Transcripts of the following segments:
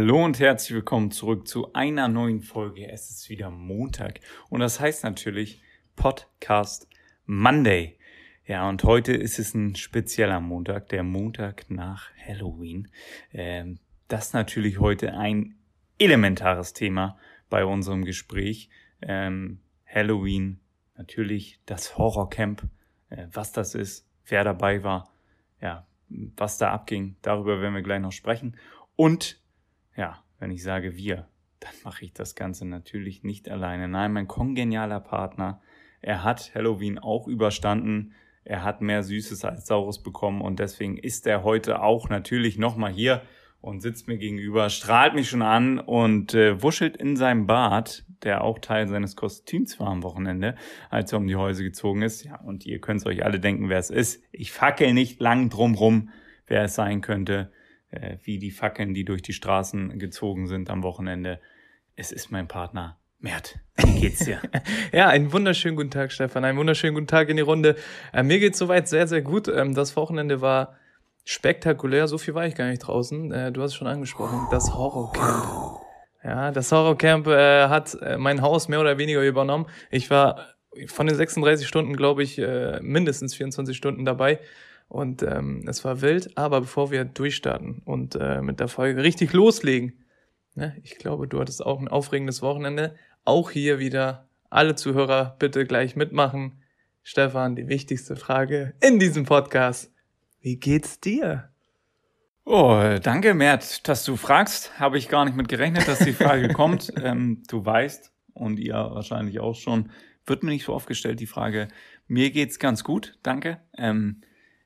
Hallo und herzlich willkommen zurück zu einer neuen Folge. Es ist wieder Montag und das heißt natürlich Podcast Monday. Ja, und heute ist es ein spezieller Montag, der Montag nach Halloween. Ähm, das ist natürlich heute ein elementares Thema bei unserem Gespräch. Ähm, Halloween, natürlich das Horrorcamp, äh, was das ist, wer dabei war, ja, was da abging, darüber werden wir gleich noch sprechen. Und ja, wenn ich sage wir, dann mache ich das Ganze natürlich nicht alleine. Nein, mein kongenialer Partner, er hat Halloween auch überstanden. Er hat mehr Süßes als Saures bekommen und deswegen ist er heute auch natürlich nochmal hier und sitzt mir gegenüber, strahlt mich schon an und äh, wuschelt in seinem Bart, der auch Teil seines Kostüms war am Wochenende, als er um die Häuser gezogen ist. Ja, und ihr könnt euch alle denken, wer es ist. Ich fackel nicht lang drumrum, wer es sein könnte äh, wie die Fackeln, die durch die Straßen gezogen sind am Wochenende. Es ist mein Partner Mert, wie geht's dir? ja, einen wunderschönen guten Tag, Stefan. Einen wunderschönen guten Tag in die Runde. Äh, mir geht's soweit sehr, sehr gut. Ähm, das Wochenende war spektakulär. So viel war ich gar nicht draußen. Äh, du hast es schon angesprochen. Das Horrorcamp. Ja, das Horrorcamp äh, hat äh, mein Haus mehr oder weniger übernommen. Ich war von den 36 Stunden, glaube ich, äh, mindestens 24 Stunden dabei. Und ähm, es war wild, aber bevor wir durchstarten und äh, mit der Folge richtig loslegen, ne, ich glaube, du hattest auch ein aufregendes Wochenende. Auch hier wieder alle Zuhörer bitte gleich mitmachen. Stefan, die wichtigste Frage in diesem Podcast. Wie geht's dir? Oh, danke, Mert, dass du fragst. Habe ich gar nicht mit gerechnet, dass die Frage kommt. Ähm, du weißt, und ihr wahrscheinlich auch schon, wird mir nicht so oft gestellt, die Frage. Mir geht's ganz gut, danke. Ähm,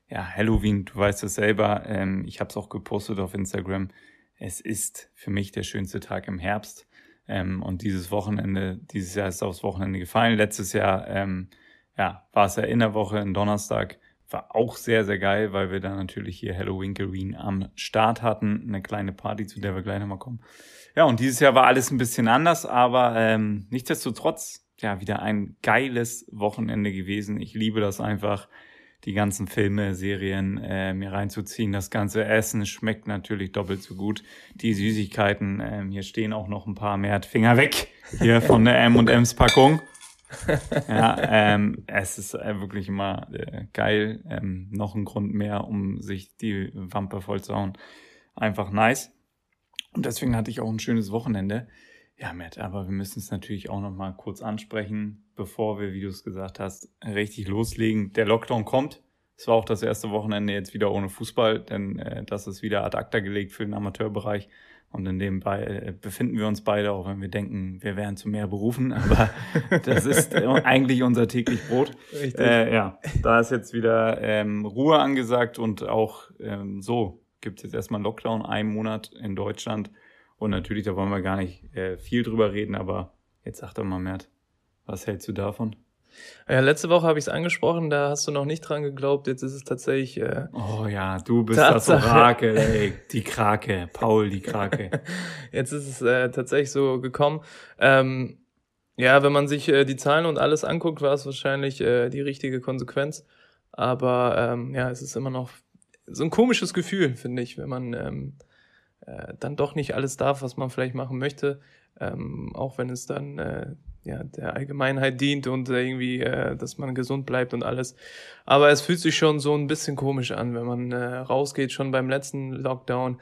ja, Halloween, du weißt es selber, ähm, ich habe es auch gepostet auf Instagram. Es ist für mich der schönste Tag im Herbst. Ähm, und dieses Wochenende, dieses Jahr ist aufs Wochenende gefallen. Letztes Jahr ähm, ja, war es ja in der Woche, ein Donnerstag. War auch sehr, sehr geil, weil wir dann natürlich hier Halloween am Start hatten. Eine kleine Party, zu der wir gleich nochmal kommen. Ja, und dieses Jahr war alles ein bisschen anders, aber ähm, nichtsdestotrotz, ja, wieder ein geiles Wochenende gewesen. Ich liebe das einfach die ganzen Filme, Serien äh, mir reinzuziehen. Das ganze Essen schmeckt natürlich doppelt so gut. Die Süßigkeiten, ähm, hier stehen auch noch ein paar mehr. Finger weg hier von der M&M's Packung. ja, ähm, es ist äh, wirklich immer äh, geil. Ähm, noch ein Grund mehr, um sich die Wampe voll zu hauen. Einfach nice. Und deswegen hatte ich auch ein schönes Wochenende. Ja, Matt, aber wir müssen es natürlich auch noch mal kurz ansprechen, bevor wir, wie du es gesagt hast, richtig loslegen. Der Lockdown kommt. Es war auch das erste Wochenende jetzt wieder ohne Fußball, denn äh, das ist wieder ad acta gelegt für den Amateurbereich. Und in dem Be äh, befinden wir uns beide, auch wenn wir denken, wir wären zu mehr berufen. Aber das ist äh, eigentlich unser täglich Brot. Richtig. Äh, ja, da ist jetzt wieder ähm, Ruhe angesagt und auch ähm, so gibt es jetzt erstmal Lockdown, einen Monat in Deutschland. Und natürlich, da wollen wir gar nicht äh, viel drüber reden, aber jetzt sag doch mal, Mert, was hältst du davon? Ja, letzte Woche habe ich es angesprochen, da hast du noch nicht dran geglaubt. Jetzt ist es tatsächlich. Äh, oh ja, du bist Tatsache. das Orakel, ey, die Krake, Paul, die Krake. Jetzt ist es äh, tatsächlich so gekommen. Ähm, ja, wenn man sich äh, die Zahlen und alles anguckt, war es wahrscheinlich äh, die richtige Konsequenz. Aber ähm, ja, es ist immer noch so ein komisches Gefühl, finde ich, wenn man ähm, äh, dann doch nicht alles darf, was man vielleicht machen möchte, ähm, auch wenn es dann äh, ja, der Allgemeinheit dient und irgendwie, äh, dass man gesund bleibt und alles. Aber es fühlt sich schon so ein bisschen komisch an, wenn man äh, rausgeht, schon beim letzten Lockdown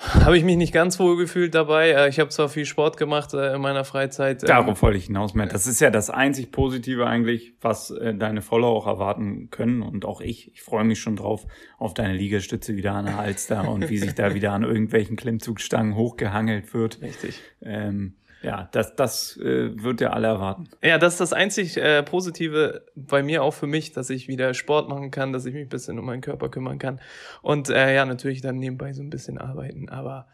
habe ich mich nicht ganz wohl gefühlt dabei. Äh, ich habe zwar viel Sport gemacht äh, in meiner Freizeit. Ähm, Darauf wollte ich hinaus, Matt. Das ist ja das einzig Positive eigentlich, was äh, deine Follower auch erwarten können und auch ich. Ich freue mich schon drauf auf deine Liegestütze wieder an der Alster und wie sich da wieder an irgendwelchen Klimmzugstangen hochgehangelt wird. Richtig. Ähm, ja, das, das äh, wird ja alle erwarten. Ja, das ist das einzig äh, Positive bei mir auch für mich, dass ich wieder Sport machen kann, dass ich mich ein bisschen um meinen Körper kümmern kann. Und äh, ja, natürlich dann nebenbei so ein bisschen arbeiten. Aber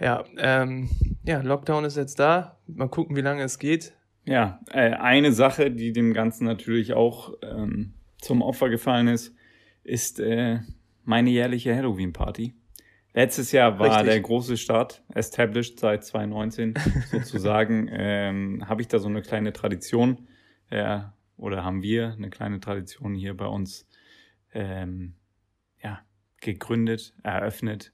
ja, ähm, ja, Lockdown ist jetzt da. Mal gucken, wie lange es geht. Ja, äh, eine Sache, die dem Ganzen natürlich auch ähm, zum Opfer gefallen ist, ist äh, meine jährliche Halloween-Party. Letztes Jahr war Richtig. der große Start, established seit 2019 sozusagen. ähm, habe ich da so eine kleine Tradition äh, oder haben wir eine kleine Tradition hier bei uns ähm, ja, gegründet, eröffnet.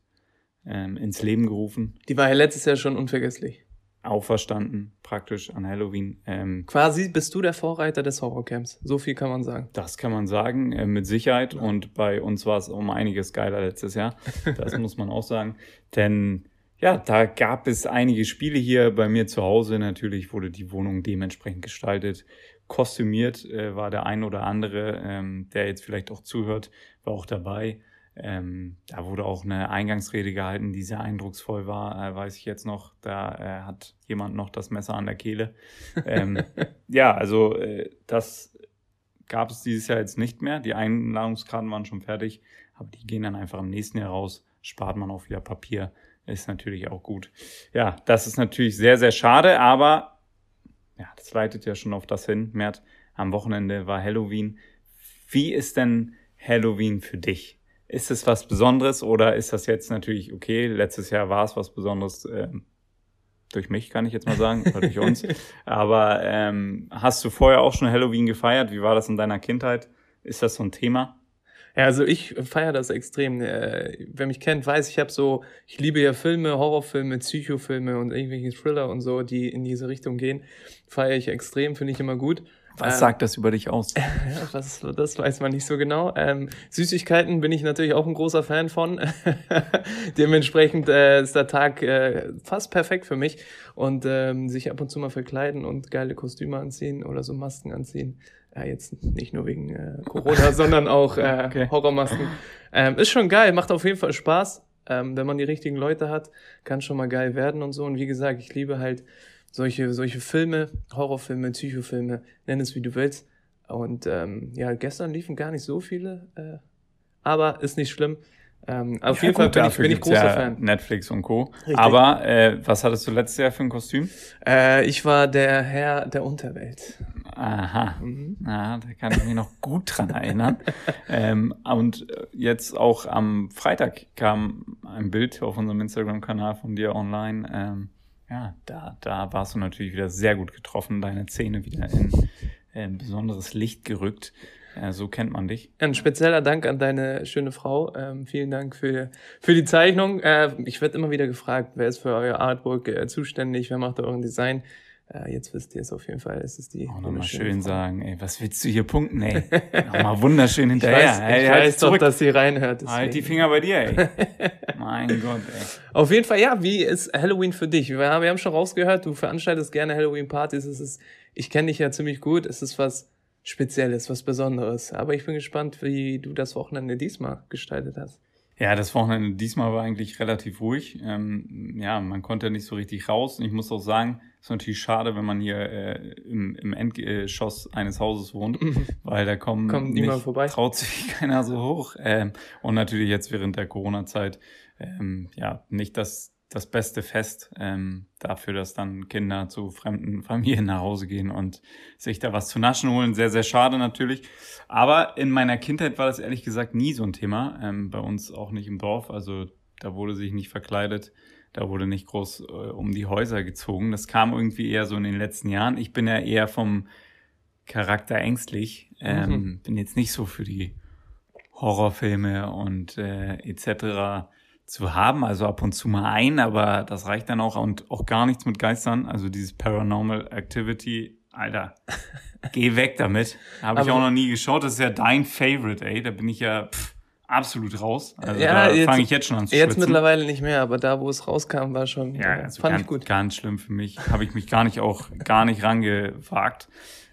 ähm, ins Leben gerufen. Die war ja letztes Jahr schon unvergesslich. Auferstanden, praktisch an Halloween. Ähm, Quasi bist du der Vorreiter des Horrorcamps. So viel kann man sagen. Das kann man sagen, äh, mit Sicherheit. Ja. Und bei uns war es um einiges geiler letztes Jahr. Das muss man auch sagen. Denn ja, da gab es einige Spiele hier bei mir zu Hause. Natürlich wurde die Wohnung dementsprechend gestaltet. Kostümiert äh, war der ein oder andere, ähm, der jetzt vielleicht auch zuhört, war auch dabei. Ähm, da wurde auch eine Eingangsrede gehalten, die sehr eindrucksvoll war, äh, weiß ich jetzt noch. Da äh, hat jemand noch das Messer an der Kehle. Ähm, ja, also äh, das gab es dieses Jahr jetzt nicht mehr. Die Einladungskarten waren schon fertig, aber die gehen dann einfach im nächsten Jahr raus. Spart man auch wieder Papier, ist natürlich auch gut. Ja, das ist natürlich sehr, sehr schade, aber ja, das leitet ja schon auf das hin. Mert, am Wochenende war Halloween. Wie ist denn Halloween für dich? Ist es was Besonderes oder ist das jetzt natürlich okay? Letztes Jahr war es was Besonderes äh, durch mich, kann ich jetzt mal sagen, oder durch uns. Aber ähm, hast du vorher auch schon Halloween gefeiert? Wie war das in deiner Kindheit? Ist das so ein Thema? Ja, also ich feiere das extrem. Äh, wer mich kennt, weiß, ich habe so, ich liebe ja Filme, Horrorfilme, Psychofilme und irgendwelche Thriller und so, die in diese Richtung gehen. Feiere ich extrem, finde ich immer gut. Was ähm, sagt das über dich aus? Ja, was, das weiß man nicht so genau. Ähm, Süßigkeiten bin ich natürlich auch ein großer Fan von. Dementsprechend äh, ist der Tag äh, fast perfekt für mich. Und ähm, sich ab und zu mal verkleiden und geile Kostüme anziehen oder so Masken anziehen. Ja, jetzt nicht nur wegen äh, Corona, sondern auch äh, okay. Horrormasken. Ähm, ist schon geil, macht auf jeden Fall Spaß. Ähm, wenn man die richtigen Leute hat, kann schon mal geil werden und so. Und wie gesagt, ich liebe halt solche, solche Filme, Horrorfilme, Psychofilme, nenn es wie du willst. Und ähm, ja, gestern liefen gar nicht so viele, äh, aber ist nicht schlimm. Ähm, auf ja, jeden gut, Fall bin ich, bin ich großer ja Fan. Netflix und Co. Richtig. Aber äh, was hattest du letztes Jahr für ein Kostüm? Äh, ich war der Herr der Unterwelt. Aha, mhm. ja, da kann ich mich noch gut dran erinnern. ähm, und jetzt auch am Freitag kam ein Bild auf unserem Instagram-Kanal von dir online. Ähm, ja, da, da warst du natürlich wieder sehr gut getroffen, deine Zähne wieder in, in besonderes Licht gerückt. Ja, so kennt man dich. Ein spezieller Dank an deine schöne Frau. Ähm, vielen Dank für, für die Zeichnung. Äh, ich werde immer wieder gefragt, wer ist für euer Artwork äh, zuständig, wer macht euren Design. Äh, jetzt wisst ihr es auf jeden Fall. Es ist die. Auch nochmal schön Frau. sagen, ey, was willst du hier punkten, ey? nochmal wunderschön hinterher. Ich weiß, ey, ich halt weiß doch, dass sie reinhört. Deswegen. Halt die Finger bei dir, ey. mein Gott, ey. Auf jeden Fall, ja, wie ist Halloween für dich? Wir, wir haben schon rausgehört, du veranstaltest gerne Halloween-Partys. Es ist, ich kenne dich ja ziemlich gut. Es ist was Spezielles, was Besonderes. Aber ich bin gespannt, wie du das Wochenende diesmal gestaltet hast. Ja, das Wochenende diesmal war eigentlich relativ ruhig. Ähm, ja, man konnte nicht so richtig raus. Und ich muss auch sagen, ist natürlich schade, wenn man hier äh, im, im Endgeschoss eines Hauses wohnt, weil da kommen Kommt niemand nicht, vorbei. traut sich keiner so hoch. Ähm, und natürlich jetzt während der Corona-Zeit, ähm, ja, nicht das das beste Fest ähm, dafür, dass dann Kinder zu fremden Familien nach Hause gehen und sich da was zu naschen holen. Sehr, sehr schade natürlich. Aber in meiner Kindheit war das ehrlich gesagt nie so ein Thema. Ähm, bei uns auch nicht im Dorf. Also da wurde sich nicht verkleidet. Da wurde nicht groß äh, um die Häuser gezogen. Das kam irgendwie eher so in den letzten Jahren. Ich bin ja eher vom Charakter ängstlich. Ähm, mhm. Bin jetzt nicht so für die Horrorfilme und äh, etc zu haben, also ab und zu mal ein, aber das reicht dann auch und auch gar nichts mit Geistern. Also dieses Paranormal Activity, Alter, geh weg damit. Habe ich auch noch nie geschaut. Das ist ja dein Favorite, ey. Da bin ich ja pff, absolut raus. Also ja, da fange ich jetzt schon an zu Jetzt mittlerweile nicht mehr, aber da, wo es rauskam, war schon, ja, also fand ganz, ich gut. Ganz schlimm für mich. Habe ich mich gar nicht auch gar nicht rangewagt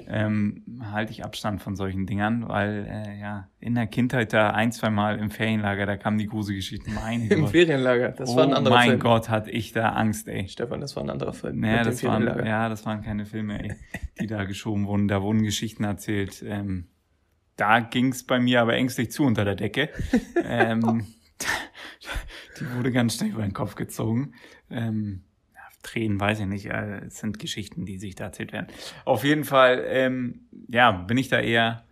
ähm, halte ich Abstand von solchen Dingern, weil äh, ja in der Kindheit da ein, zwei Mal im Ferienlager, da kamen die Gruselgeschichten. Meine Im Ferienlager, das oh war ein anderer mein Film. Gott, hatte ich da Angst, ey. Stefan, das war ein anderer Film. Naja, das waren, ja, das waren keine Filme, ey, die da geschoben wurden. Da wurden Geschichten erzählt. Ähm, da ging's bei mir aber ängstlich zu unter der Decke. ähm, die wurde ganz schnell über den Kopf gezogen. Ähm, Tränen, weiß ich nicht. Äh, es sind Geschichten, die sich da erzählt werden. Auf jeden Fall, ähm, ja, bin ich da eher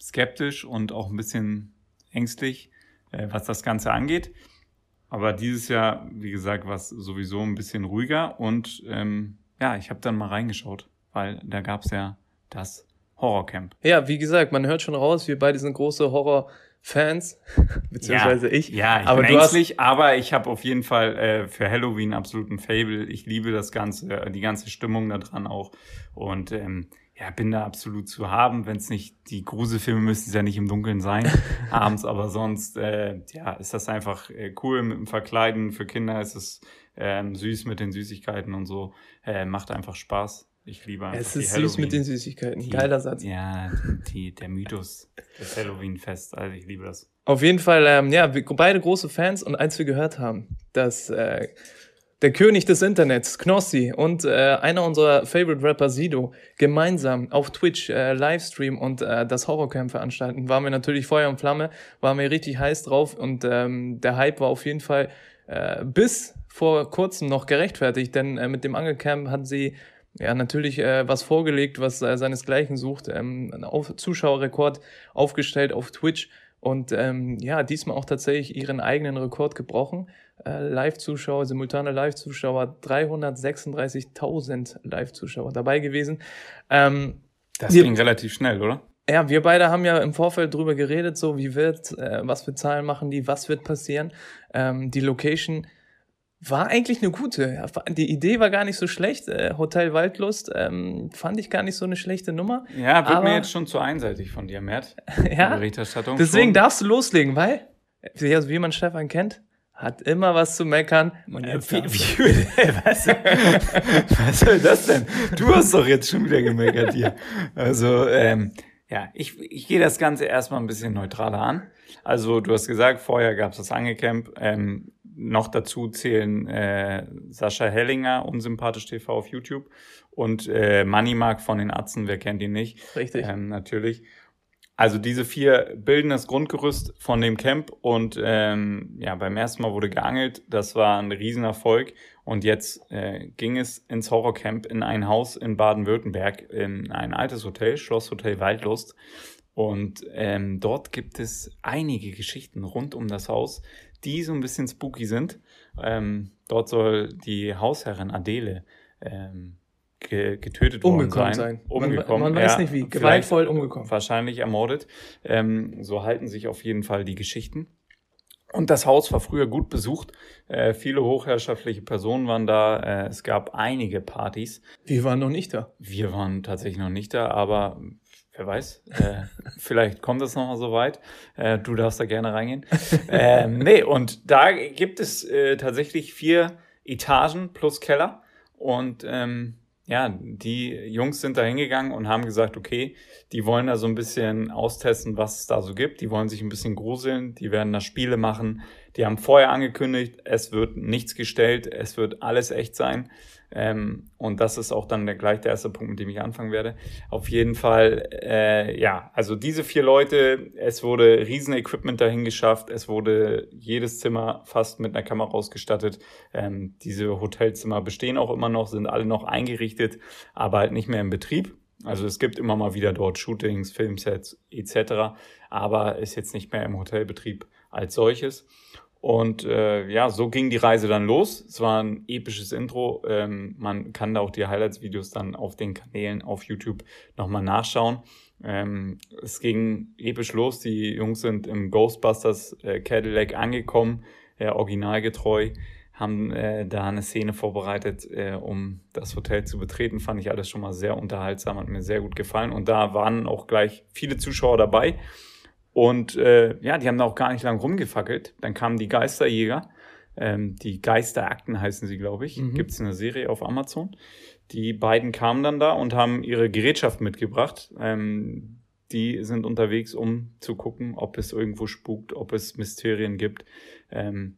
skeptisch und auch ein bisschen ängstlich, äh, was das Ganze angeht. Aber dieses Jahr, wie gesagt, war es sowieso ein bisschen ruhiger und ähm, ja, ich habe dann mal reingeschaut, weil da gab es ja das Horrorcamp. Ja, wie gesagt, man hört schon raus, wir beide sind große Horror- Fans, beziehungsweise ja, ich. Ja, ich aber bin ängstlich, aber ich habe auf jeden Fall äh, für Halloween absoluten Fable. Ich liebe das Ganze, äh, die ganze Stimmung da dran auch. Und ähm, ja, bin da absolut zu haben. Wenn es nicht, die Gruselfilme müssen es ja nicht im Dunkeln sein, abends, aber sonst, äh, ja, ist das einfach äh, cool mit dem Verkleiden. Für Kinder ist es ähm, süß mit den Süßigkeiten und so. Äh, macht einfach Spaß. Ich liebe einfach Es ist süß mit den Süßigkeiten. Die, Geiler Satz. Ja, die, der Mythos des Halloween-Fest. Also ich liebe das. Auf jeden Fall, ähm, ja, wir beide große Fans und als wir gehört haben, dass äh, der König des Internets, Knossi und äh, einer unserer Favorite Rapper, Sido, gemeinsam auf Twitch äh, Livestream und äh, das Horrorcamp veranstalten, waren wir natürlich Feuer und Flamme, waren wir richtig heiß drauf und ähm, der Hype war auf jeden Fall äh, bis vor kurzem noch gerechtfertigt, denn äh, mit dem Angelcamp hatten sie ja natürlich äh, was vorgelegt, was äh, seinesgleichen sucht, ähm, auf Zuschauerrekord aufgestellt auf Twitch und ähm, ja, diesmal auch tatsächlich ihren eigenen Rekord gebrochen. Äh, Live-Zuschauer, simultane Live-Zuschauer, 336.000 Live-Zuschauer dabei gewesen. Ähm, das ging relativ schnell, oder? Ja, wir beide haben ja im Vorfeld drüber geredet, so wie wird, äh, was für Zahlen machen die, was wird passieren. Ähm, die Location war eigentlich eine gute. Die Idee war gar nicht so schlecht. Äh, Hotel Waldlust ähm, fand ich gar nicht so eine schlechte Nummer. Ja, wird mir jetzt schon zu einseitig von dir, Mert. ja. Berichterstattung. Deswegen schon. darfst du loslegen, weil, also wie man Stefan kennt, hat immer was zu meckern. Und äh, wie, wie, was, was soll das denn? Du hast doch jetzt schon wieder gemeckert hier. Also, ähm, ja, ich, ich gehe das Ganze erstmal ein bisschen neutraler an. Also, du hast gesagt, vorher gab es das Angecamp. Ähm, noch dazu zählen äh, Sascha Hellinger, unsympathisch TV auf YouTube, und äh, Moneymark von den Atzen, wer kennt ihn nicht? Richtig. Ähm, natürlich. Also diese vier bilden das Grundgerüst von dem Camp und ähm, ja, beim ersten Mal wurde geangelt. Das war ein Riesenerfolg und jetzt äh, ging es ins Horrorcamp in ein Haus in Baden-Württemberg, in ein altes Hotel, Schlosshotel Waldlust. Und ähm, dort gibt es einige Geschichten rund um das Haus, die so ein bisschen spooky sind. Ähm, dort soll die Hausherrin Adele ähm, getötet umgekommen worden sein. sein. Umgekommen. Man, man weiß ja, nicht wie. Gewaltvoll umgekommen. Wahrscheinlich ermordet. Ähm, so halten sich auf jeden Fall die Geschichten. Und das Haus war früher gut besucht. Äh, viele hochherrschaftliche Personen waren da. Äh, es gab einige Partys. Wir waren noch nicht da. Wir waren tatsächlich noch nicht da, aber wer weiß, äh, vielleicht kommt es noch mal so weit. Äh, du darfst da gerne reingehen. ähm, nee, und da gibt es äh, tatsächlich vier Etagen plus Keller. Und ähm, ja, die Jungs sind da hingegangen und haben gesagt, okay, die wollen da so ein bisschen austesten, was es da so gibt. Die wollen sich ein bisschen gruseln, die werden da Spiele machen. Die haben vorher angekündigt, es wird nichts gestellt, es wird alles echt sein. Ähm, und das ist auch dann der, gleich der erste Punkt, mit dem ich anfangen werde. Auf jeden Fall, äh, ja, also diese vier Leute, es wurde riesen Equipment dahin geschafft, es wurde jedes Zimmer fast mit einer Kamera ausgestattet. Ähm, diese Hotelzimmer bestehen auch immer noch, sind alle noch eingerichtet, aber halt nicht mehr im Betrieb. Also es gibt immer mal wieder dort Shootings, Filmsets etc., aber ist jetzt nicht mehr im Hotelbetrieb als solches. Und äh, ja, so ging die Reise dann los. Es war ein episches Intro. Ähm, man kann da auch die Highlights-Videos dann auf den Kanälen auf YouTube nochmal nachschauen. Ähm, es ging episch los. Die Jungs sind im Ghostbusters äh, Cadillac angekommen, äh, originalgetreu, haben äh, da eine Szene vorbereitet, äh, um das Hotel zu betreten. Fand ich alles schon mal sehr unterhaltsam, hat mir sehr gut gefallen. Und da waren auch gleich viele Zuschauer dabei. Und äh, ja, die haben da auch gar nicht lang rumgefackelt. Dann kamen die Geisterjäger. Ähm, die Geisterakten heißen sie, glaube ich. Mhm. Gibt es eine Serie auf Amazon. Die beiden kamen dann da und haben ihre Gerätschaft mitgebracht. Ähm, die sind unterwegs, um zu gucken, ob es irgendwo spukt, ob es Mysterien gibt. Ähm,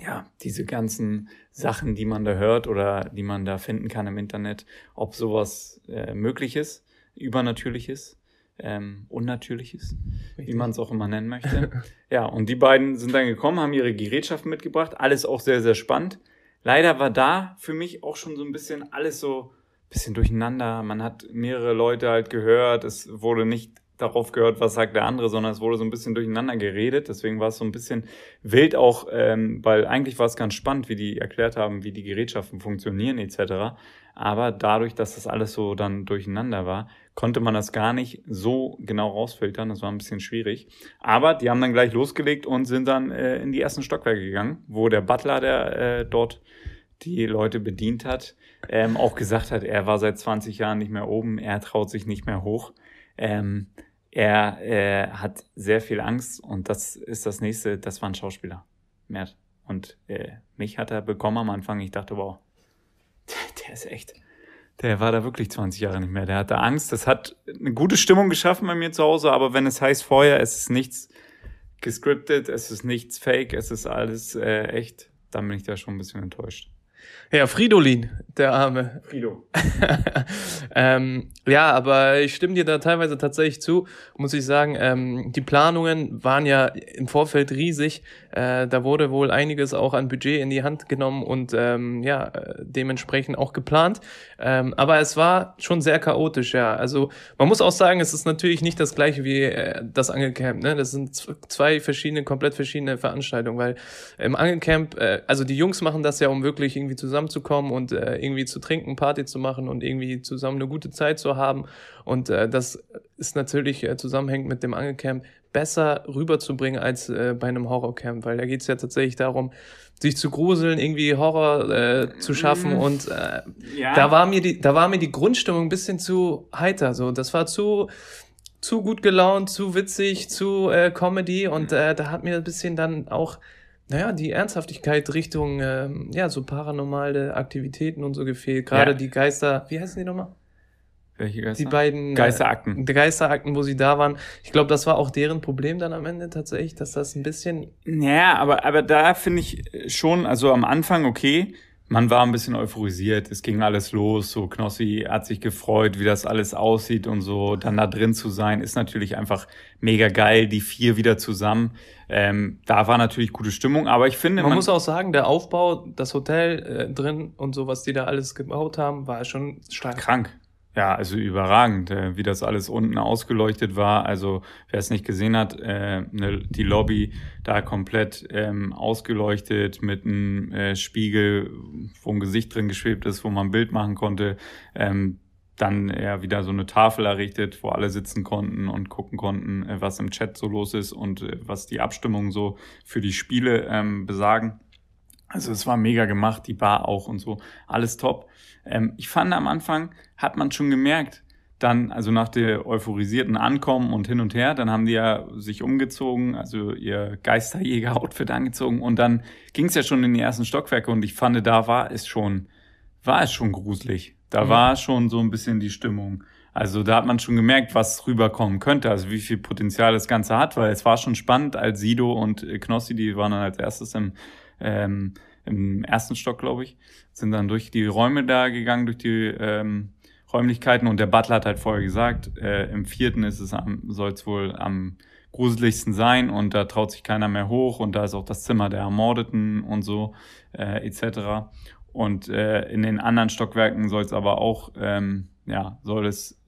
ja, diese ganzen Sachen, die man da hört oder die man da finden kann im Internet, ob sowas äh, möglich ist, übernatürlich ist ähm, Unnatürliches, Richtig. wie man es auch immer nennen möchte. ja, und die beiden sind dann gekommen, haben ihre Gerätschaften mitgebracht, alles auch sehr, sehr spannend. Leider war da für mich auch schon so ein bisschen alles so ein bisschen durcheinander. Man hat mehrere Leute halt gehört, es wurde nicht darauf gehört, was sagt der andere, sondern es wurde so ein bisschen durcheinander geredet. Deswegen war es so ein bisschen wild auch, ähm, weil eigentlich war es ganz spannend, wie die erklärt haben, wie die Gerätschaften funktionieren etc. Aber dadurch, dass das alles so dann durcheinander war, konnte man das gar nicht so genau rausfiltern. Das war ein bisschen schwierig. Aber die haben dann gleich losgelegt und sind dann äh, in die ersten Stockwerke gegangen, wo der Butler, der äh, dort die Leute bedient hat, ähm, auch gesagt hat, er war seit 20 Jahren nicht mehr oben, er traut sich nicht mehr hoch. Ähm, er äh, hat sehr viel Angst und das ist das nächste, das war ein Schauspieler. Mert. Und äh, mich hat er bekommen am Anfang. Ich dachte, wow, der, der ist echt, der war da wirklich 20 Jahre nicht mehr. Der hatte Angst. Das hat eine gute Stimmung geschaffen bei mir zu Hause, aber wenn es heißt vorher, es ist nichts gescriptet, es ist nichts fake, es ist alles äh, echt, dann bin ich da schon ein bisschen enttäuscht. Ja, Fridolin, der Arme. Frido. ähm, ja, aber ich stimme dir da teilweise tatsächlich zu, muss ich sagen. Ähm, die Planungen waren ja im Vorfeld riesig. Äh, da wurde wohl einiges auch an Budget in die Hand genommen und ähm, ja, dementsprechend auch geplant. Ähm, aber es war schon sehr chaotisch, ja. Also man muss auch sagen, es ist natürlich nicht das gleiche wie äh, das Angelcamp. Ne? Das sind zwei verschiedene, komplett verschiedene Veranstaltungen, weil im Angelcamp, äh, also die Jungs machen das ja, um wirklich irgendwie zusammenzukommen und äh, irgendwie zu trinken, Party zu machen und irgendwie zusammen eine gute Zeit zu haben. Und äh, das ist natürlich äh, zusammenhängend mit dem Angelcamp besser rüberzubringen als äh, bei einem Horrorcamp, weil da geht es ja tatsächlich darum, sich zu gruseln, irgendwie Horror äh, zu schaffen mm. und äh, ja. da war mir die, da war mir die Grundstimmung ein bisschen zu heiter, so das war zu zu gut gelaunt, zu witzig, zu äh, Comedy und äh, da hat mir ein bisschen dann auch naja, die Ernsthaftigkeit Richtung, ähm, ja, so paranormale Aktivitäten und so gefehlt. Gerade ja. die Geister, wie heißen die nochmal? Welche Geister? Die beiden Geisterakten. Äh, Geisterakten, wo sie da waren. Ich glaube, das war auch deren Problem dann am Ende tatsächlich, dass das ein bisschen. Naja, aber, aber da finde ich schon, also am Anfang okay, man war ein bisschen euphorisiert, es ging alles los, so Knossi hat sich gefreut, wie das alles aussieht und so, dann da drin zu sein, ist natürlich einfach mega geil, die vier wieder zusammen. Ähm, da war natürlich gute Stimmung, aber ich finde. Man, man muss auch sagen, der Aufbau, das Hotel äh, drin und so, was die da alles gebaut haben, war schon stark. Krank. Ja, also überragend, äh, wie das alles unten ausgeleuchtet war. Also wer es nicht gesehen hat, äh, ne, die Lobby da komplett ähm, ausgeleuchtet mit einem äh, Spiegel, wo ein Gesicht drin geschwebt ist, wo man ein Bild machen konnte. Ähm, dann ja wieder so eine Tafel errichtet, wo alle sitzen konnten und gucken konnten, was im Chat so los ist und was die Abstimmungen so für die Spiele ähm, besagen. Also es war mega gemacht, die Bar auch und so, alles top. Ähm, ich fand am Anfang, hat man schon gemerkt, dann, also nach der euphorisierten Ankommen und hin und her, dann haben die ja sich umgezogen, also ihr Geisterjäger-Outfit angezogen und dann ging es ja schon in die ersten Stockwerke und ich fand, da war es schon, war es schon gruselig. Da mhm. war schon so ein bisschen die Stimmung. Also da hat man schon gemerkt, was rüberkommen könnte, also wie viel Potenzial das Ganze hat, weil es war schon spannend, als Sido und Knossi, die waren dann als erstes im ähm, im ersten Stock, glaube ich, sind dann durch die Räume da gegangen, durch die ähm, Räumlichkeiten und der Butler hat halt vorher gesagt, äh, im vierten ist es soll es wohl am gruseligsten sein und da traut sich keiner mehr hoch und da ist auch das Zimmer der Ermordeten und so äh, etc. Und äh, in den anderen Stockwerken soll es aber auch, ähm, ja, soll es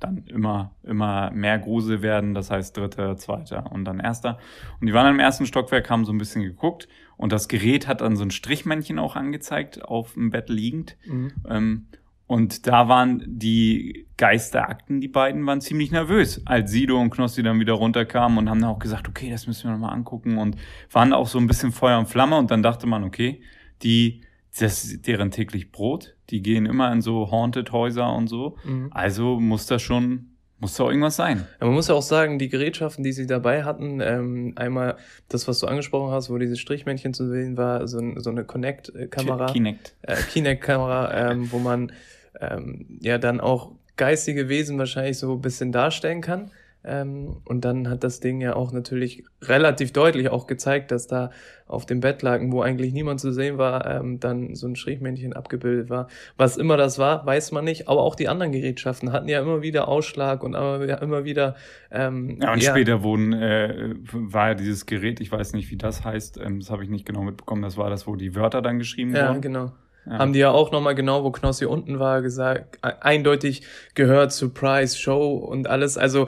dann immer, immer mehr Grusel werden, das heißt dritter, zweiter und dann erster. Und die waren im ersten Stockwerk, haben so ein bisschen geguckt und das Gerät hat dann so ein Strichmännchen auch angezeigt, auf dem Bett liegend. Mhm. Ähm, und da waren die Geisterakten, die beiden waren ziemlich nervös, als Sido und Knossi dann wieder runterkamen und haben dann auch gesagt, okay, das müssen wir nochmal angucken und waren auch so ein bisschen Feuer und Flamme und dann dachte man, okay, die, das ist deren täglich Brot, die gehen immer in so Haunted Häuser und so, mhm. also muss das schon muss doch irgendwas sein. Ja, man muss ja auch sagen, die Gerätschaften, die sie dabei hatten, ähm, einmal das, was du angesprochen hast, wo dieses Strichmännchen zu sehen war, so, so eine Connect-Kamera. Kinect. Äh, Kinect-Kamera, ähm, wo man ähm, ja dann auch geistige Wesen wahrscheinlich so ein bisschen darstellen kann. Ähm, und dann hat das Ding ja auch natürlich relativ deutlich auch gezeigt, dass da auf dem Bett lagen, wo eigentlich niemand zu sehen war, ähm, dann so ein Strichmännchen abgebildet war. Was immer das war, weiß man nicht. Aber auch die anderen Gerätschaften hatten ja immer wieder Ausschlag und immer, immer wieder. Ähm, ja, und ja. später wurden, äh, war ja dieses Gerät, ich weiß nicht, wie das heißt, ähm, das habe ich nicht genau mitbekommen, das war das, wo die Wörter dann geschrieben ja, wurden. Ja, genau. ja. haben die ja auch nochmal genau, wo Knossi unten war, gesagt, eindeutig gehört, Surprise, Show und alles. Also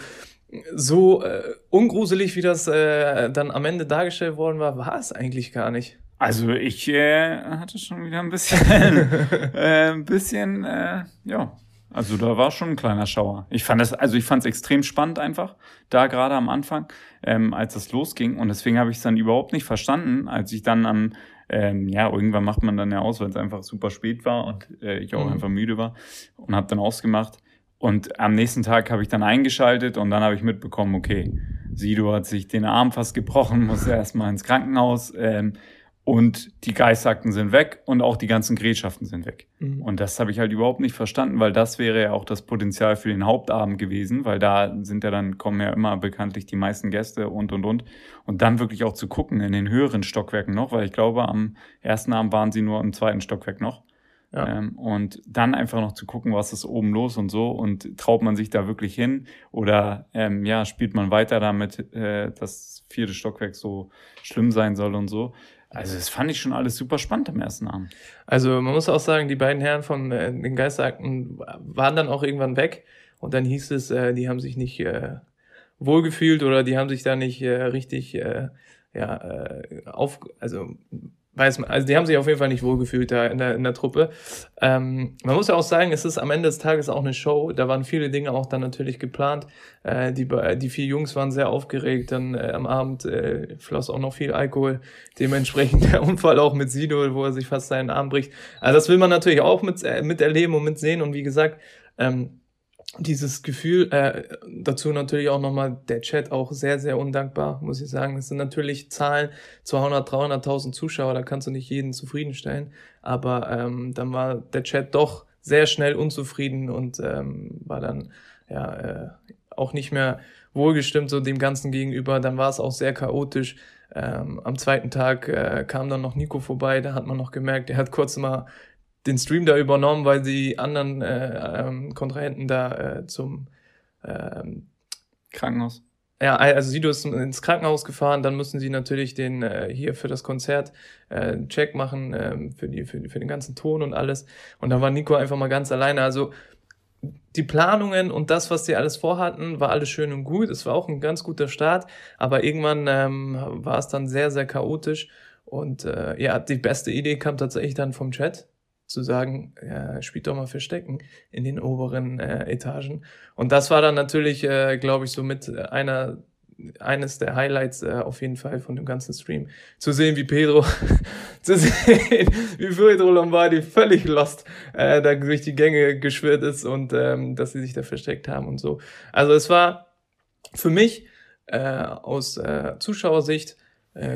so äh, ungruselig, wie das äh, dann am Ende dargestellt worden war, war es eigentlich gar nicht. Also ich äh, hatte schon wieder ein bisschen, äh, ein bisschen, äh, ja, also da war schon ein kleiner Schauer. Ich fand das, also ich fand es extrem spannend einfach, da gerade am Anfang, ähm, als das losging. Und deswegen habe ich es dann überhaupt nicht verstanden, als ich dann am, ähm, ja, irgendwann macht man dann ja aus, weil es einfach super spät war und äh, ich auch mhm. einfach müde war und habe dann ausgemacht. Und am nächsten Tag habe ich dann eingeschaltet und dann habe ich mitbekommen, okay, Sido hat sich den Arm fast gebrochen, muss erstmal ins Krankenhaus. Ähm, und die Geissakten sind weg und auch die ganzen Gerätschaften sind weg. Mhm. Und das habe ich halt überhaupt nicht verstanden, weil das wäre ja auch das Potenzial für den Hauptabend gewesen, weil da sind ja dann, kommen ja immer bekanntlich die meisten Gäste und und und. Und dann wirklich auch zu gucken in den höheren Stockwerken noch, weil ich glaube, am ersten Abend waren sie nur im zweiten Stockwerk noch. Ja. Ähm, und dann einfach noch zu gucken, was ist oben los und so und traut man sich da wirklich hin oder ähm, ja, spielt man weiter damit, äh, dass vierte Stockwerk so schlimm sein soll und so. Also das fand ich schon alles super spannend am ersten Abend. Also man muss auch sagen, die beiden Herren von äh, den Geisterakten waren dann auch irgendwann weg und dann hieß es, äh, die haben sich nicht äh, wohlgefühlt oder die haben sich da nicht äh, richtig äh, ja, äh, auf, also weiß man, also die haben sich auf jeden Fall nicht wohlgefühlt da in der, in der Truppe. Ähm, man muss ja auch sagen, es ist am Ende des Tages auch eine Show. Da waren viele Dinge auch dann natürlich geplant. Äh, die, die vier Jungs waren sehr aufgeregt. Dann äh, am Abend äh, floss auch noch viel Alkohol. Dementsprechend der Unfall auch mit Sido, wo er sich fast seinen Arm bricht. Also das will man natürlich auch mit, äh, miterleben und mitsehen. Und wie gesagt, ähm, dieses Gefühl, äh, dazu natürlich auch nochmal der Chat auch sehr, sehr undankbar, muss ich sagen. Das sind natürlich Zahlen, 200, 300.000 Zuschauer, da kannst du nicht jeden zufriedenstellen. Aber ähm, dann war der Chat doch sehr schnell unzufrieden und ähm, war dann ja äh, auch nicht mehr wohlgestimmt so dem Ganzen gegenüber. Dann war es auch sehr chaotisch. Ähm, am zweiten Tag äh, kam dann noch Nico vorbei, da hat man noch gemerkt, er hat kurz mal den Stream da übernommen, weil die anderen äh, ähm, Kontrahenten da äh, zum ähm, Krankenhaus. Ja, also Sido ist ins Krankenhaus gefahren, dann müssen sie natürlich den äh, hier für das Konzert äh, Check machen, äh, für, die, für, für den ganzen Ton und alles. Und da war Nico einfach mal ganz alleine. Also die Planungen und das, was sie alles vorhatten, war alles schön und gut. Es war auch ein ganz guter Start, aber irgendwann ähm, war es dann sehr, sehr chaotisch. Und äh, ja, die beste Idee kam tatsächlich dann vom Chat zu sagen, ja, spielt doch mal Verstecken in den oberen äh, Etagen. Und das war dann natürlich, äh, glaube ich, so mit einer eines der Highlights äh, auf jeden Fall von dem ganzen Stream. Zu sehen, wie Pedro, zu sehen, wie Pedro Lombardi völlig lost äh, da durch die Gänge geschwirrt ist und ähm, dass sie sich da versteckt haben und so. Also es war für mich äh, aus äh, Zuschauersicht äh,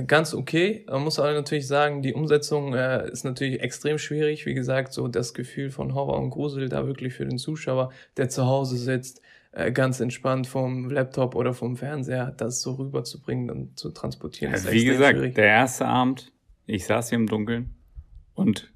ganz okay. Man muss aber natürlich sagen, die Umsetzung äh, ist natürlich extrem schwierig. Wie gesagt, so das Gefühl von Horror und Grusel da wirklich für den Zuschauer, der zu Hause sitzt, äh, ganz entspannt vom Laptop oder vom Fernseher, das so rüberzubringen und zu transportieren. Ja, wie gesagt, schwierig. der erste Abend, ich saß hier im Dunkeln und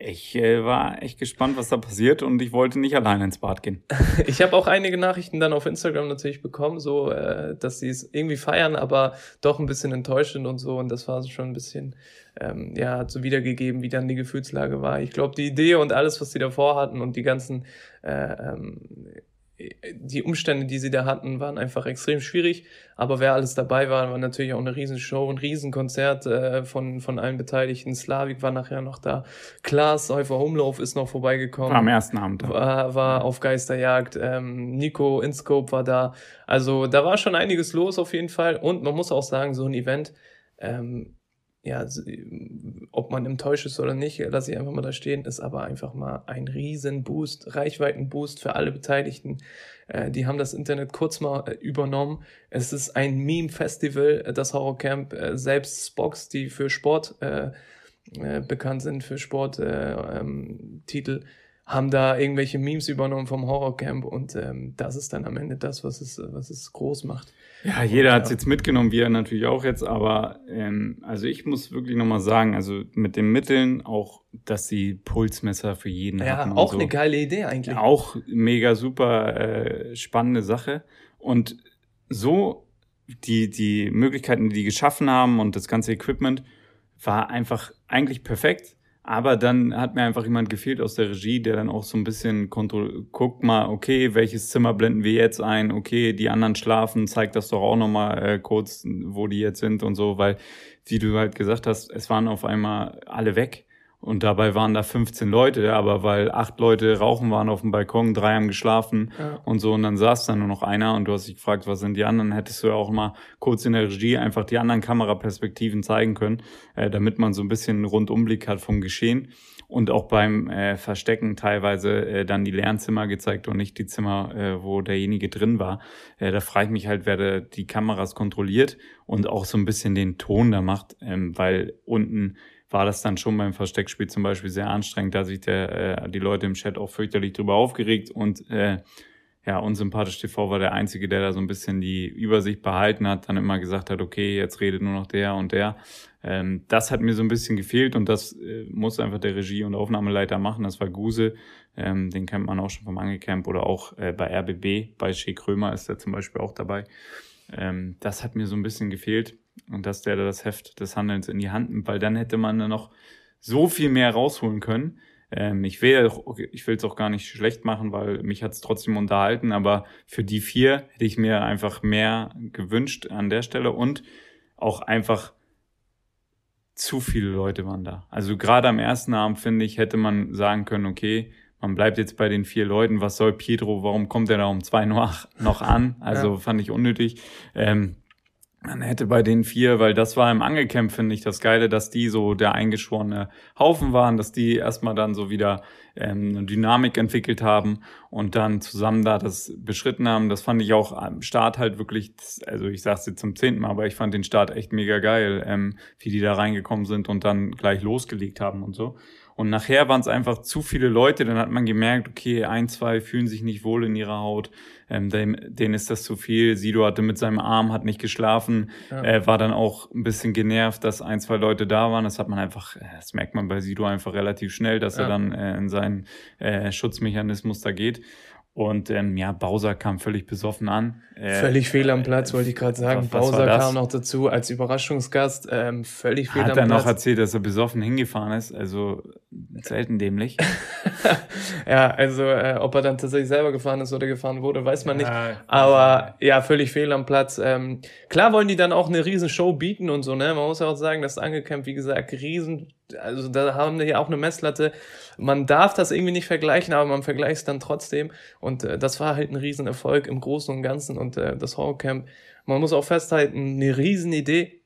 ich äh, war echt gespannt, was da passiert und ich wollte nicht alleine ins Bad gehen. ich habe auch einige Nachrichten dann auf Instagram natürlich bekommen, so äh, dass sie es irgendwie feiern, aber doch ein bisschen enttäuscht sind und so. Und das war schon ein bisschen, ähm, ja, hat so wiedergegeben, wie dann die Gefühlslage war. Ich glaube, die Idee und alles, was sie davor hatten und die ganzen äh, ähm, die Umstände, die sie da hatten, waren einfach extrem schwierig. Aber wer alles dabei war, war natürlich auch eine Riesenshow, ein Riesenkonzert äh, von, von allen Beteiligten. Slavik war nachher noch da. Klaas Säufer Humlauf ist noch vorbeigekommen. War am ersten Abend. War, war auf Geisterjagd. Ähm, Nico Inscope war da. Also da war schon einiges los auf jeden Fall. Und man muss auch sagen, so ein Event ähm, ja, ob man enttäuscht ist oder nicht, lasse ich einfach mal da stehen, ist aber einfach mal ein riesen Boost, Reichweitenboost für alle Beteiligten. Äh, die haben das Internet kurz mal äh, übernommen. Es ist ein Meme-Festival, äh, das Horrorcamp, äh, selbst Spox, die für Sport äh, äh, bekannt sind, für Sporttitel, ähm, haben da irgendwelche Memes übernommen vom Horrorcamp und ähm, das ist dann am Ende das, was es, was es groß macht. Ja, jeder hat es jetzt mitgenommen, wir natürlich auch jetzt, aber ähm, also ich muss wirklich nochmal sagen, also mit den Mitteln auch, dass sie Pulsmesser für jeden ja, hatten. Ja, auch so. eine geile Idee eigentlich. Auch mega super äh, spannende Sache. Und so die, die Möglichkeiten, die die geschaffen haben und das ganze Equipment war einfach eigentlich perfekt. Aber dann hat mir einfach jemand gefehlt aus der Regie, der dann auch so ein bisschen kontroll guckt mal, okay, welches Zimmer blenden wir jetzt ein? Okay, die anderen schlafen, zeigt das doch auch nochmal äh, kurz, wo die jetzt sind und so, weil, wie du halt gesagt hast, es waren auf einmal alle weg. Und dabei waren da 15 Leute, aber weil acht Leute rauchen waren auf dem Balkon, drei haben geschlafen ja. und so. Und dann saß da nur noch einer und du hast dich gefragt, was sind die anderen? Hättest du ja auch mal kurz in der Regie einfach die anderen Kameraperspektiven zeigen können, äh, damit man so ein bisschen einen Rundumblick hat vom Geschehen. Und auch beim äh, Verstecken teilweise äh, dann die Lernzimmer gezeigt und nicht die Zimmer, äh, wo derjenige drin war. Äh, da frage ich mich halt, wer da die Kameras kontrolliert und auch so ein bisschen den Ton da macht, ähm, weil unten war das dann schon beim Versteckspiel zum Beispiel sehr anstrengend, da sich der, äh, die Leute im Chat auch fürchterlich drüber aufgeregt und äh, ja, unsympathisch TV war der Einzige, der da so ein bisschen die Übersicht behalten hat, dann immer gesagt hat, okay, jetzt redet nur noch der und der. Ähm, das hat mir so ein bisschen gefehlt und das äh, muss einfach der Regie- und Aufnahmeleiter machen. Das war Guse, ähm, den kennt man auch schon vom Angecamp oder auch äh, bei RBB, bei Shea Krömer ist er zum Beispiel auch dabei. Ähm, das hat mir so ein bisschen gefehlt und dass der da das Heft des Handelns in die Hand nimmt, weil dann hätte man da noch so viel mehr rausholen können. Ähm, ich will ich will es auch gar nicht schlecht machen, weil mich hat es trotzdem unterhalten, aber für die vier hätte ich mir einfach mehr gewünscht an der Stelle und auch einfach zu viele Leute waren da. Also gerade am ersten Abend, finde ich, hätte man sagen können, okay, man bleibt jetzt bei den vier Leuten, was soll Pietro, warum kommt er da um zwei noch, noch an? Also ja. fand ich unnötig. Ähm, man hätte bei den vier, weil das war im Angelcamp, finde ich, das Geile, dass die so der eingeschworene Haufen waren, dass die erstmal dann so wieder ähm, eine Dynamik entwickelt haben und dann zusammen da das beschritten haben. Das fand ich auch am Start halt wirklich, also ich sag's jetzt zum zehnten Mal, aber ich fand den Start echt mega geil, ähm, wie die da reingekommen sind und dann gleich losgelegt haben und so. Und nachher waren es einfach zu viele Leute, dann hat man gemerkt, okay, ein, zwei fühlen sich nicht wohl in ihrer Haut, ähm, denen, ist das zu viel. Sido hatte mit seinem Arm, hat nicht geschlafen, ja. äh, war dann auch ein bisschen genervt, dass ein, zwei Leute da waren. Das hat man einfach, äh, das merkt man bei Sido einfach relativ schnell, dass ja. er dann äh, in seinen äh, Schutzmechanismus da geht. Und ähm, ja, Bowser kam völlig besoffen an. Äh, völlig fehl am Platz, wollte ich gerade sagen. Was, was Bowser kam noch dazu als Überraschungsgast. Ähm, völlig fehl Hat am Platz. Hat er noch erzählt, dass er besoffen hingefahren ist. Also selten dämlich. ja, also äh, ob er dann tatsächlich selber gefahren ist oder gefahren wurde, weiß man ja, nicht. Aber ja, völlig fehl am Platz. Ähm, klar wollen die dann auch eine riesen Show bieten und so, ne? Man muss ja auch sagen, das Angekämpft, wie gesagt, riesen also da haben wir ja auch eine Messlatte. Man darf das irgendwie nicht vergleichen, aber man vergleicht es dann trotzdem. Und äh, das war halt ein Riesenerfolg im Großen und Ganzen. Und äh, das Horrorcamp, man muss auch festhalten, eine Riesenidee.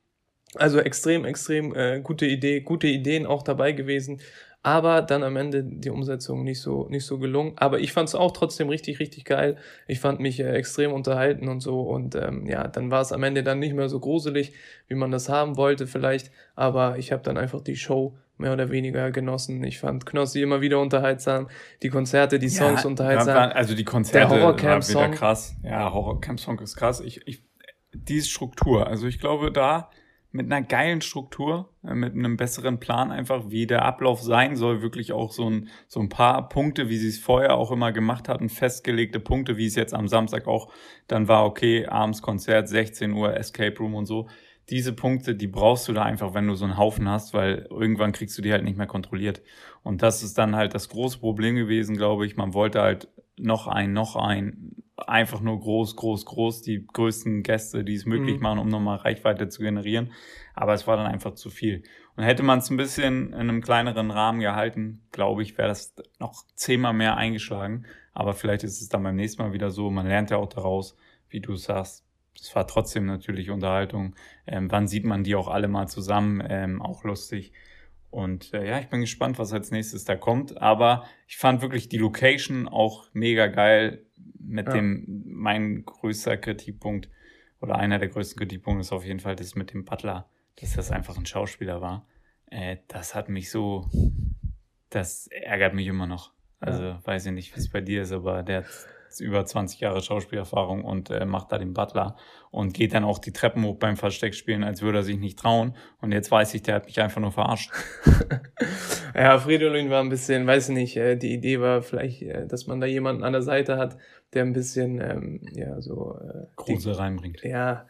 Also extrem, extrem äh, gute Idee, gute Ideen auch dabei gewesen. Aber dann am Ende die Umsetzung nicht so, nicht so gelungen. Aber ich fand es auch trotzdem richtig, richtig geil. Ich fand mich äh, extrem unterhalten und so. Und ähm, ja, dann war es am Ende dann nicht mehr so gruselig, wie man das haben wollte vielleicht. Aber ich habe dann einfach die Show mehr oder weniger genossen. Ich fand Knossi immer wieder unterhaltsam, die Konzerte, die Songs ja, unterhaltsam. Also die Konzerte der Horrorcamp war wieder krass. Ja, Horrorcamp-Song ist krass. Ich, ich, diese Struktur, also ich glaube da mit einer geilen Struktur, äh, mit einem besseren Plan einfach, wie der Ablauf sein soll, wirklich auch so ein, so ein paar Punkte, wie sie es vorher auch immer gemacht hatten, festgelegte Punkte, wie es jetzt am Samstag auch dann war, okay, abends Konzert, 16 Uhr, Escape Room und so. Diese Punkte, die brauchst du da einfach, wenn du so einen Haufen hast, weil irgendwann kriegst du die halt nicht mehr kontrolliert. Und das ist dann halt das große Problem gewesen, glaube ich. Man wollte halt noch ein, noch ein, einfach nur groß, groß, groß, die größten Gäste, die es möglich mhm. machen, um nochmal Reichweite zu generieren. Aber es war dann einfach zu viel. Und hätte man es ein bisschen in einem kleineren Rahmen gehalten, glaube ich, wäre das noch zehnmal mehr eingeschlagen. Aber vielleicht ist es dann beim nächsten Mal wieder so. Man lernt ja auch daraus, wie du sagst. Es war trotzdem natürlich Unterhaltung. Ähm, wann sieht man die auch alle mal zusammen? Ähm, auch lustig. Und äh, ja, ich bin gespannt, was als nächstes da kommt. Aber ich fand wirklich die Location auch mega geil. Mit ja. dem, mein größter Kritikpunkt oder einer der größten Kritikpunkte ist auf jeden Fall das mit dem Butler, dass das einfach ein Schauspieler war. Äh, das hat mich so, das ärgert mich immer noch. Also weiß ich nicht, wie es bei dir ist, aber der hat über 20 Jahre Schauspielerfahrung und äh, macht da den Butler und geht dann auch die Treppen hoch beim Versteckspielen, als würde er sich nicht trauen. Und jetzt weiß ich, der hat mich einfach nur verarscht. ja, Fridolin war ein bisschen, weiß ich nicht, äh, die Idee war vielleicht, äh, dass man da jemanden an der Seite hat, der ein bisschen, ähm, ja, so. Äh, Kruse reinbringt. Ja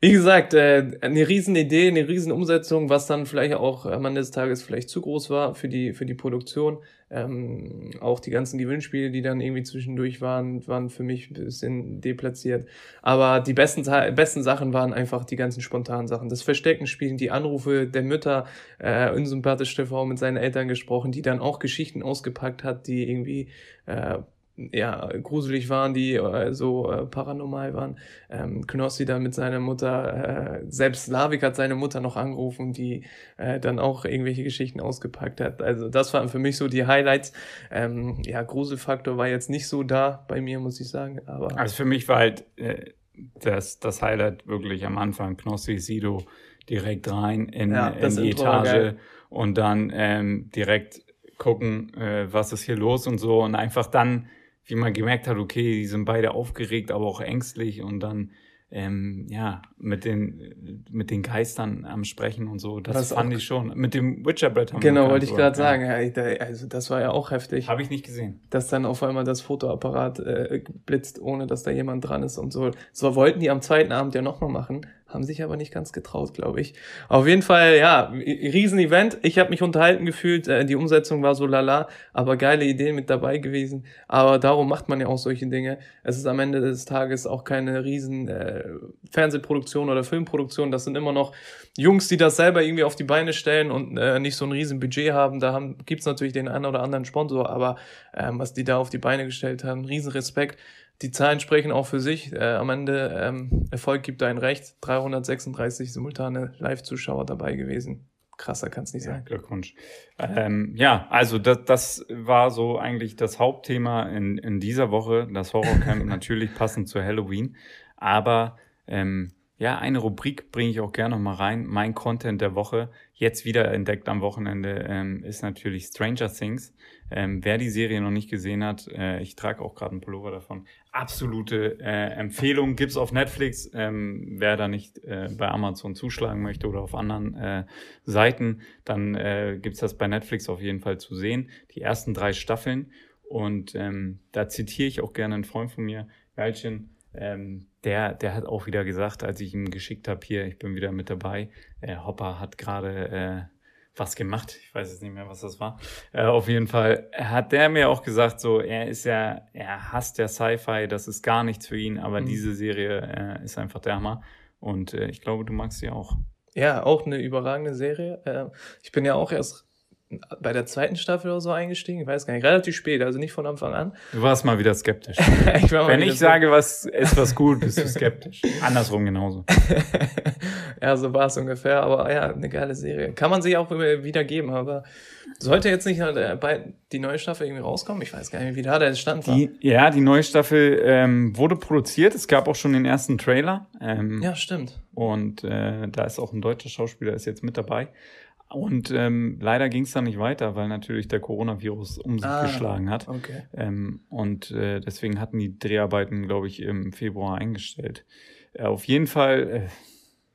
Wie gesagt, äh, eine riesen Idee, eine riesen Umsetzung, was dann vielleicht auch am Ende des Tages vielleicht zu groß war für die, für die Produktion. Ähm, auch die ganzen Gewinnspiele, die dann irgendwie zwischendurch waren, waren für mich ein bisschen deplatziert. Aber die besten, besten Sachen waren einfach die ganzen spontanen Sachen. Das Versteckenspielen, die Anrufe der Mütter, äh, unsympathische Frau mit seinen Eltern gesprochen, die dann auch Geschichten ausgepackt hat, die irgendwie äh, ja, gruselig waren, die äh, so äh, paranormal waren. Ähm, Knossi dann mit seiner Mutter, äh, selbst Slavik hat seine Mutter noch angerufen, die äh, dann auch irgendwelche Geschichten ausgepackt hat. Also das waren für mich so die Highlights. Ähm, ja, Gruselfaktor war jetzt nicht so da bei mir, muss ich sagen. Aber also für mich war halt äh, das, das Highlight wirklich am Anfang Knossi, Sido direkt rein in, ja, in die Etage und dann ähm, direkt gucken, äh, was ist hier los und so und einfach dann wie man gemerkt hat, okay, die sind beide aufgeregt, aber auch ängstlich und dann ähm, ja, mit den, mit den Geistern am Sprechen und so. Das Was fand ich schon. Mit dem Witcher-Brett haben Genau, wollte ich gerade sagen. Ja, also das war ja auch heftig. Habe ich nicht gesehen. Dass dann auf einmal das Fotoapparat äh, blitzt, ohne dass da jemand dran ist und so. So wollten die am zweiten Abend ja nochmal machen haben sich aber nicht ganz getraut, glaube ich. Auf jeden Fall, ja, Riesenevent. Ich habe mich unterhalten gefühlt. Äh, die Umsetzung war so lala, aber geile Ideen mit dabei gewesen. Aber darum macht man ja auch solche Dinge. Es ist am Ende des Tages auch keine riesen äh, Fernsehproduktion oder Filmproduktion. Das sind immer noch Jungs, die das selber irgendwie auf die Beine stellen und äh, nicht so ein riesen Budget haben. Da haben, gibt's natürlich den einen oder anderen Sponsor, aber ähm, was die da auf die Beine gestellt haben, riesen Respekt die Zahlen sprechen auch für sich. Äh, am Ende ähm, Erfolg gibt ein Recht. 336 simultane Live-Zuschauer dabei gewesen. Krasser kann es nicht sein. Glückwunsch. Ähm, ja, also das, das war so eigentlich das Hauptthema in, in dieser Woche. Das Horrorcamp natürlich passend zu Halloween. Aber ähm, ja, eine Rubrik bringe ich auch gerne noch mal rein. Mein Content der Woche, jetzt wieder entdeckt am Wochenende, ähm, ist natürlich Stranger Things. Ähm, wer die Serie noch nicht gesehen hat, äh, ich trage auch gerade einen Pullover davon. Absolute äh, Empfehlung gibt's auf Netflix. Ähm, wer da nicht äh, bei Amazon zuschlagen möchte oder auf anderen äh, Seiten, dann äh, gibt's das bei Netflix auf jeden Fall zu sehen. Die ersten drei Staffeln. Und ähm, da zitiere ich auch gerne einen Freund von mir, Galchen, ähm, der, der hat auch wieder gesagt, als ich ihm geschickt habe, hier, ich bin wieder mit dabei. Äh, Hopper hat gerade äh, was gemacht. Ich weiß jetzt nicht mehr, was das war. Äh, auf jeden Fall hat der mir auch gesagt, so, er ist ja, er hasst ja Sci-Fi, das ist gar nichts für ihn, aber mhm. diese Serie äh, ist einfach der Hammer. Und äh, ich glaube, du magst sie auch. Ja, auch eine überragende Serie. Äh, ich bin ja auch erst bei der zweiten Staffel oder so eingestiegen, ich weiß gar nicht, relativ spät, also nicht von Anfang an. Du warst mal wieder skeptisch. ich mal Wenn ich sage, was ist was gut, bist du skeptisch. Andersrum genauso. ja, so war es ungefähr, aber ja, eine geile Serie. Kann man sich auch wieder geben, aber sollte jetzt nicht äh, die neue Staffel irgendwie rauskommen? Ich weiß gar nicht, wie da der Stand war. Die, ja, die neue Staffel ähm, wurde produziert. Es gab auch schon den ersten Trailer. Ähm, ja, stimmt. Und äh, da ist auch ein deutscher Schauspieler ist jetzt mit dabei. Und ähm, leider ging es dann nicht weiter, weil natürlich der Coronavirus um sich ah, geschlagen hat. Okay. Ähm, und äh, deswegen hatten die Dreharbeiten, glaube ich, im Februar eingestellt. Äh, auf jeden Fall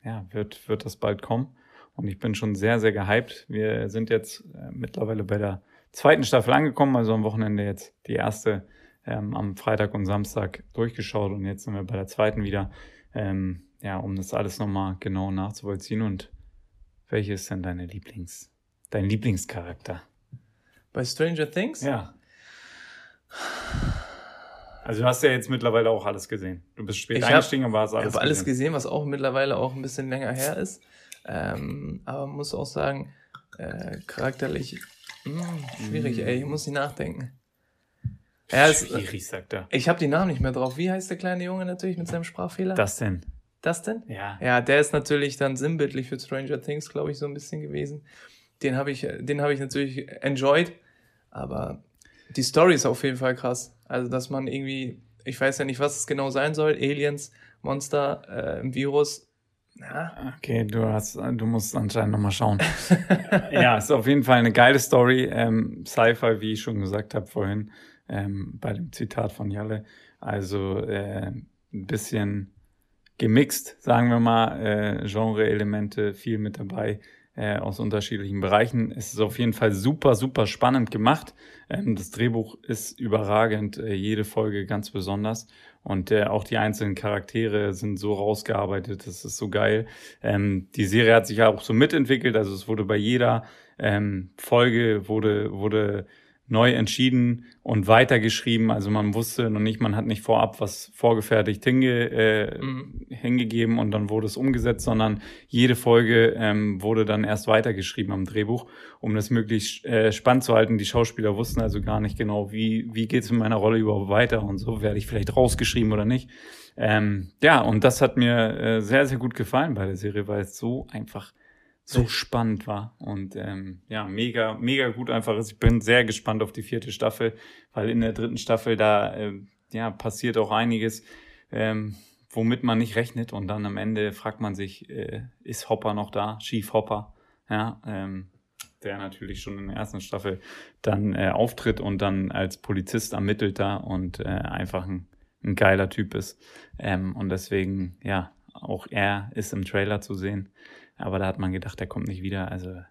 äh, ja, wird, wird das bald kommen. Und ich bin schon sehr, sehr gehypt. Wir sind jetzt äh, mittlerweile bei der zweiten Staffel angekommen, also am Wochenende jetzt die erste ähm, am Freitag und Samstag durchgeschaut und jetzt sind wir bei der zweiten wieder, ähm, ja, um das alles nochmal genau nachzuvollziehen und welche ist denn deine Lieblings, dein Lieblingscharakter? Bei Stranger Things? Ja. Also du hast ja jetzt mittlerweile auch alles gesehen. Du bist spät ich eingestiegen, aber hast alles Ich habe alles gesehen, was auch mittlerweile auch ein bisschen länger her ist. Ähm, aber muss auch sagen, äh, charakterlich mh, hm, schwierig, mm. ey. Ich muss nicht nachdenken. Er ist, schwierig, sagt er. Ich habe die Namen nicht mehr drauf. Wie heißt der kleine Junge natürlich mit seinem Sprachfehler? Das denn? Das denn? Ja. Ja, der ist natürlich dann sinnbildlich für Stranger Things, glaube ich, so ein bisschen gewesen. Den habe ich, den habe ich natürlich enjoyed, aber die Story ist auf jeden Fall krass. Also, dass man irgendwie, ich weiß ja nicht, was es genau sein soll, Aliens, Monster, äh, ein Virus. Ja. Okay, du hast, du musst anscheinend nochmal schauen. ja, ist auf jeden Fall eine geile Story. Ähm, Sci-Fi, wie ich schon gesagt habe vorhin, ähm, bei dem Zitat von Jalle. Also äh, ein bisschen gemixt, sagen wir mal, äh, Genre-Elemente viel mit dabei äh, aus unterschiedlichen Bereichen. Es ist auf jeden Fall super, super spannend gemacht. Ähm, das Drehbuch ist überragend, äh, jede Folge ganz besonders. Und äh, auch die einzelnen Charaktere sind so rausgearbeitet, das ist so geil. Ähm, die Serie hat sich ja auch so mitentwickelt, also es wurde bei jeder ähm, Folge wurde, wurde neu entschieden und weitergeschrieben. Also man wusste noch nicht, man hat nicht vorab was vorgefertigt hinge, äh, mhm. hingegeben und dann wurde es umgesetzt, sondern jede Folge ähm, wurde dann erst weitergeschrieben am Drehbuch, um das möglichst äh, spannend zu halten. Die Schauspieler wussten also gar nicht genau, wie, wie geht es in meiner Rolle überhaupt weiter und so, werde ich vielleicht rausgeschrieben oder nicht. Ähm, ja, und das hat mir äh, sehr, sehr gut gefallen bei der Serie, weil es so einfach so spannend war und ähm, ja, mega, mega gut einfach ist. Ich bin sehr gespannt auf die vierte Staffel, weil in der dritten Staffel da äh, ja passiert auch einiges, ähm, womit man nicht rechnet und dann am Ende fragt man sich, äh, ist Hopper noch da? Chief Hopper, ja, ähm, der natürlich schon in der ersten Staffel dann äh, auftritt und dann als Polizist ermittelt da und äh, einfach ein, ein geiler Typ ist. Ähm, und deswegen, ja, auch er ist im Trailer zu sehen. Aber da hat man gedacht, der kommt nicht wieder. Also.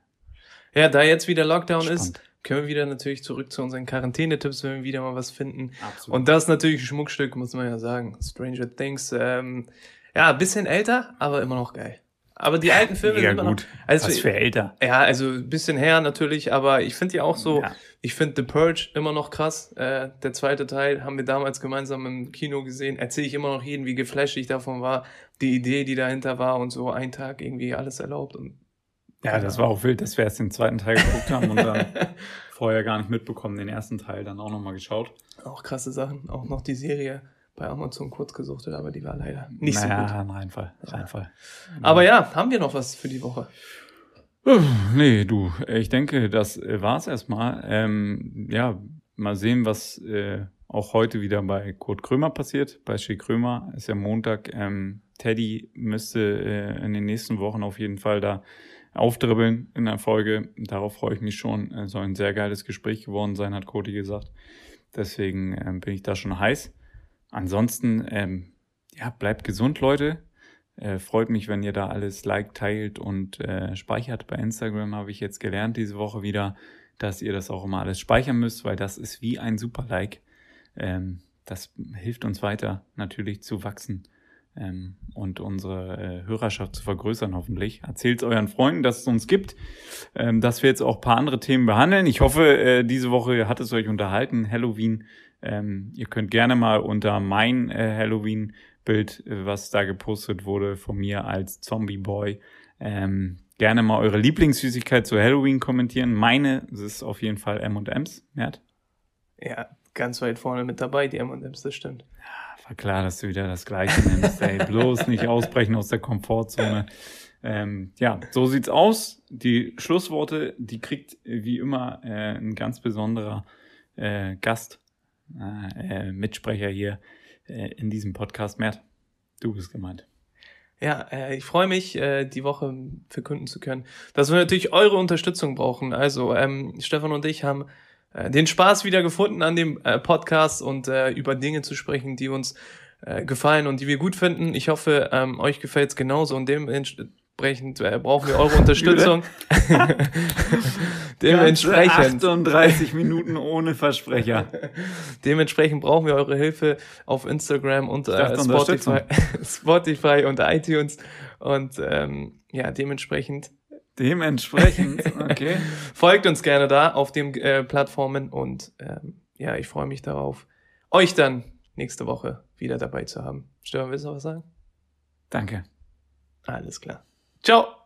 Ja, da jetzt wieder Lockdown spannend. ist, können wir wieder natürlich zurück zu unseren Quarantänetipps, wenn wir wieder mal was finden. Absolut. Und das ist natürlich ein Schmuckstück, muss man ja sagen. Stranger Things, ähm, ja, ein bisschen älter, aber immer noch geil. Aber die alten Filme Mega sind immer gut. Noch, also Was für älter. Ja, also ein bisschen her natürlich, aber ich finde die auch so, ja. Ich finde The Purge immer noch krass. Äh, der zweite Teil haben wir damals gemeinsam im Kino gesehen. Erzähle ich immer noch jedem, wie geflasht ich davon war, die Idee, die dahinter war und so ein Tag irgendwie alles erlaubt. Und, ja, das war auch wild, dass wir erst den zweiten Teil geguckt haben und dann vorher gar nicht mitbekommen, den ersten Teil dann auch nochmal geschaut. Auch krasse Sachen, auch noch die Serie bei Amazon kurz gesuchtet, aber die war leider nicht naja, so gut. Naja, Reinfall, Reinfall. Aber ja, haben wir noch was für die Woche? Nee, du, ich denke, das äh, war's erstmal. Ähm, ja, mal sehen, was äh, auch heute wieder bei Kurt Krömer passiert. Bei Shea Krömer ist ja Montag. Ähm, Teddy müsste äh, in den nächsten Wochen auf jeden Fall da aufdribbeln in der Folge. Darauf freue ich mich schon. Äh, soll ein sehr geiles Gespräch geworden sein, hat Cody gesagt. Deswegen ähm, bin ich da schon heiß. Ansonsten, ähm, ja, bleibt gesund, Leute. Äh, freut mich, wenn ihr da alles liked, teilt und äh, speichert. Bei Instagram habe ich jetzt gelernt diese Woche wieder, dass ihr das auch immer alles speichern müsst, weil das ist wie ein super Like. Ähm, das hilft uns weiter natürlich zu wachsen ähm, und unsere äh, Hörerschaft zu vergrößern hoffentlich. Erzählt euren Freunden, dass es uns gibt, ähm, dass wir jetzt auch paar andere Themen behandeln. Ich hoffe, äh, diese Woche hat es euch unterhalten. Halloween ähm, ihr könnt gerne mal unter mein äh, Halloween-Bild, äh, was da gepostet wurde von mir als Zombie-Boy, ähm, gerne mal eure Lieblingssüßigkeit zu Halloween kommentieren. Meine das ist auf jeden Fall M&M's, Mert. Ja, ganz weit vorne mit dabei, die M&M's, das stimmt. Ja, war klar, dass du wieder das Gleiche nimmst, ey. Bloß nicht ausbrechen aus der Komfortzone. Ähm, ja, so sieht's aus. Die Schlussworte, die kriegt wie immer äh, ein ganz besonderer äh, Gast äh, Mitsprecher hier äh, in diesem Podcast. Mert, du bist gemeint. Ja, äh, ich freue mich, äh, die Woche verkünden zu können, dass wir natürlich eure Unterstützung brauchen. Also ähm, Stefan und ich haben äh, den Spaß wieder gefunden an dem äh, Podcast und äh, über Dinge zu sprechen, die uns äh, gefallen und die wir gut finden. Ich hoffe, ähm, euch gefällt's genauso und dem Dementsprechend äh, brauchen wir eure Unterstützung. Dementsprechend. 38 Minuten ohne Versprecher. Dementsprechend brauchen wir eure Hilfe auf Instagram und äh, Spotify, Spotify und iTunes. Und ähm, ja, dementsprechend. Dementsprechend, okay. Folgt uns gerne da auf den äh, Plattformen und ähm, ja, ich freue mich darauf, euch dann nächste Woche wieder dabei zu haben. Stefan, willst du noch was sagen? Danke. Alles klar. Ciao.